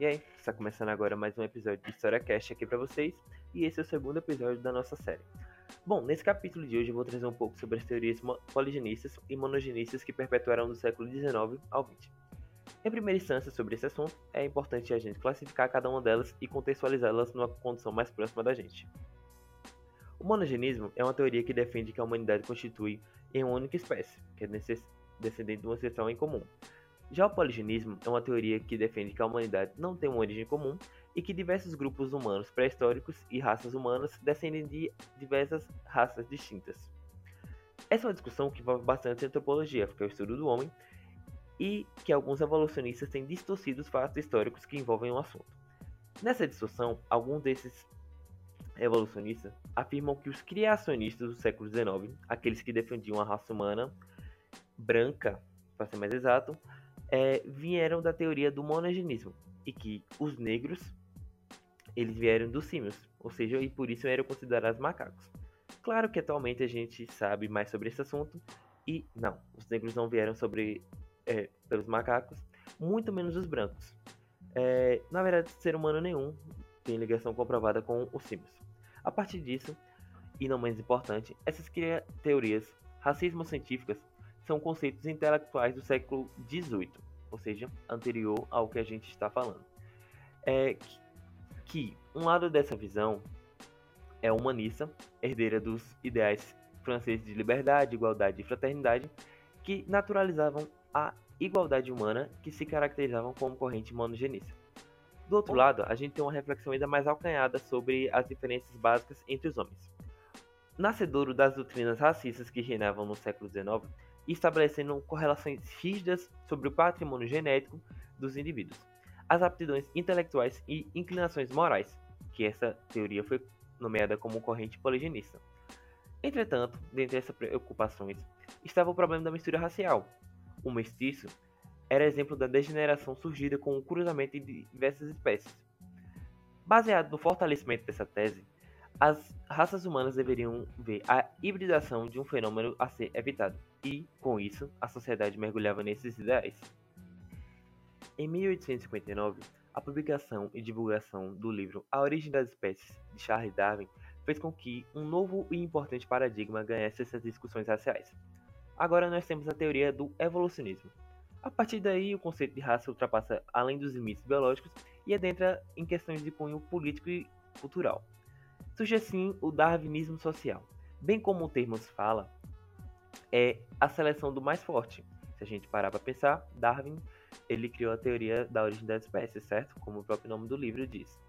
E aí, está começando agora mais um episódio de História Cast aqui para vocês, e esse é o segundo episódio da nossa série. Bom, nesse capítulo de hoje eu vou trazer um pouco sobre as teorias poligenistas e monogenistas que perpetuaram do século XIX ao XX. Em primeira instância, sobre esse assunto, é importante a gente classificar cada uma delas e contextualizá-las numa condição mais próxima da gente. O monogenismo é uma teoria que defende que a humanidade constitui em uma única espécie, que é descendente de uma seção em comum, já o poligenismo é uma teoria que defende que a humanidade não tem uma origem comum e que diversos grupos humanos pré-históricos e raças humanas descendem de diversas raças distintas. Essa é uma discussão que envolve bastante a antropologia, que é o estudo do homem, e que alguns evolucionistas têm distorcido os fatos históricos que envolvem o assunto. Nessa discussão, alguns desses evolucionistas afirmam que os criacionistas do século XIX, aqueles que defendiam a raça humana branca, para ser mais exato, é, vieram da teoria do monogenismo e que os negros eles vieram dos símios, ou seja, e por isso eram considerados macacos. Claro que atualmente a gente sabe mais sobre esse assunto e não, os negros não vieram sobre é, pelos macacos, muito menos os brancos. É, na verdade, ser humano nenhum tem ligação comprovada com os símios. A partir disso, e não menos importante, essas teorias racismo-científicas são conceitos intelectuais do século XVIII, ou seja, anterior ao que a gente está falando. É que, um lado dessa visão é humanista, herdeira dos ideais franceses de liberdade, igualdade e fraternidade, que naturalizavam a igualdade humana que se caracterizavam como corrente monogenista. Do outro lado, a gente tem uma reflexão ainda mais alcanhada sobre as diferenças básicas entre os homens. Nascedouro das doutrinas racistas que reinavam no século XIX, estabelecendo correlações rígidas sobre o patrimônio genético dos indivíduos, as aptidões intelectuais e inclinações morais, que essa teoria foi nomeada como corrente poligenista. Entretanto, dentre essas preocupações, estava o problema da mistura racial. O mestiço era exemplo da degeneração surgida com o cruzamento de diversas espécies. Baseado no fortalecimento dessa tese, as raças humanas deveriam ver a hibridação de um fenômeno a ser evitado, e, com isso, a sociedade mergulhava nesses ideais. Em 1859, a publicação e divulgação do livro A Origem das Espécies, de Charles Darwin, fez com que um novo e importante paradigma ganhasse essas discussões raciais. Agora nós temos a teoria do evolucionismo. A partir daí, o conceito de raça ultrapassa além dos limites biológicos e adentra em questões de cunho político e cultural. Surge assim o darwinismo social. Bem como o termo se fala, é a seleção do mais forte. Se a gente parar para pensar, Darwin ele criou a teoria da origem das espécies, certo? Como o próprio nome do livro diz.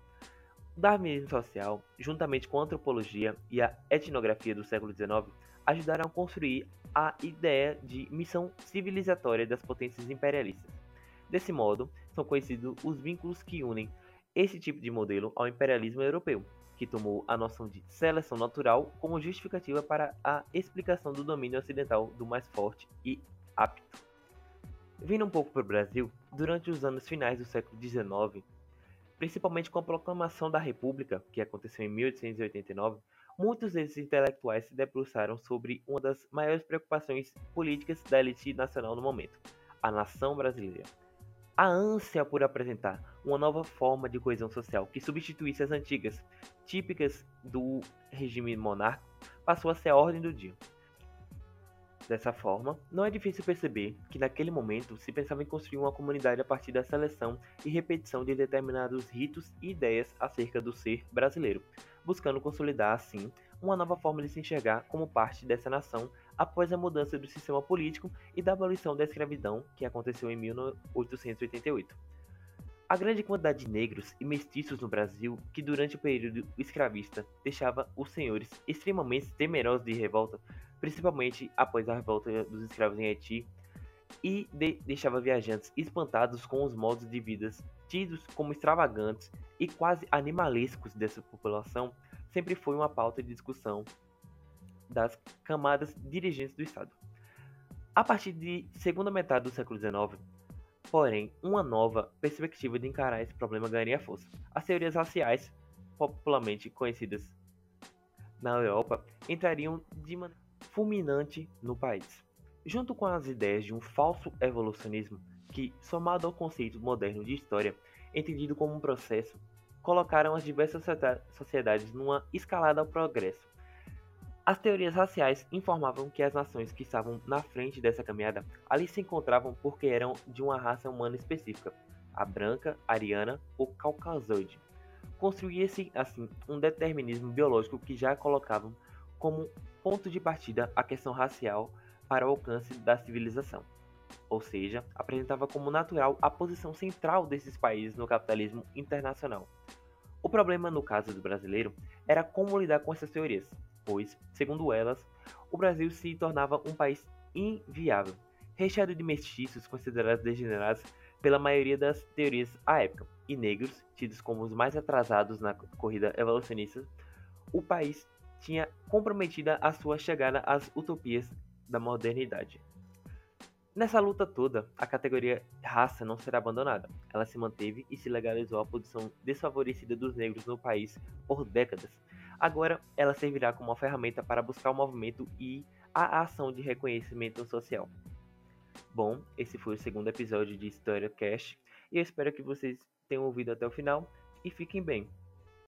O darwinismo social, juntamente com a antropologia e a etnografia do século XIX, ajudaram a construir a ideia de missão civilizatória das potências imperialistas. Desse modo, são conhecidos os vínculos que unem esse tipo de modelo ao imperialismo europeu, que tomou a noção de seleção natural como justificativa para a explicação do domínio ocidental do mais forte e apto. Vindo um pouco para o Brasil, durante os anos finais do século XIX, principalmente com a proclamação da República, que aconteceu em 1889, muitos desses intelectuais se debruçaram sobre uma das maiores preocupações políticas da elite nacional no momento, a nação brasileira a ânsia por apresentar uma nova forma de coesão social que substituísse as antigas, típicas do regime monárquico, passou a ser a ordem do dia. Dessa forma, não é difícil perceber que naquele momento se pensava em construir uma comunidade a partir da seleção e repetição de determinados ritos e ideias acerca do ser brasileiro, buscando consolidar assim uma nova forma de se enxergar como parte dessa nação após a mudança do sistema político e da abolição da escravidão, que aconteceu em 1888. A grande quantidade de negros e mestiços no Brasil, que durante o período escravista deixava os senhores extremamente temerosos de revolta, principalmente após a revolta dos escravos em Haiti, e de deixava viajantes espantados com os modos de vida tidos como extravagantes e quase animalescos dessa população, sempre foi uma pauta de discussão das camadas dirigentes do Estado. A partir de segunda metade do século XIX, porém, uma nova perspectiva de encarar esse problema ganharia força. As teorias raciais, popularmente conhecidas na Europa, entrariam de maneira fulminante no país. Junto com as ideias de um falso evolucionismo, que somado ao conceito moderno de história, entendido como um processo, colocaram as diversas sociedades numa escalada ao progresso. As teorias raciais informavam que as nações que estavam na frente dessa caminhada ali se encontravam porque eram de uma raça humana específica, a branca, ariana ou caucasoide. Construía-se assim um determinismo biológico que já colocavam como ponto de partida a questão racial para o alcance da civilização. Ou seja, apresentava como natural a posição central desses países no capitalismo internacional. O problema no caso do brasileiro era como lidar com essas teorias, pois, segundo elas, o Brasil se tornava um país inviável, recheado de mestiços considerados degenerados pela maioria das teorias à época, e negros, tidos como os mais atrasados na corrida evolucionista, o país tinha comprometida a sua chegada às utopias da modernidade. Nessa luta toda, a categoria raça não será abandonada. Ela se manteve e se legalizou a posição desfavorecida dos negros no país por décadas. Agora, ela servirá como uma ferramenta para buscar o movimento e a ação de reconhecimento social. Bom, esse foi o segundo episódio de História Cash e eu espero que vocês tenham ouvido até o final e fiquem bem.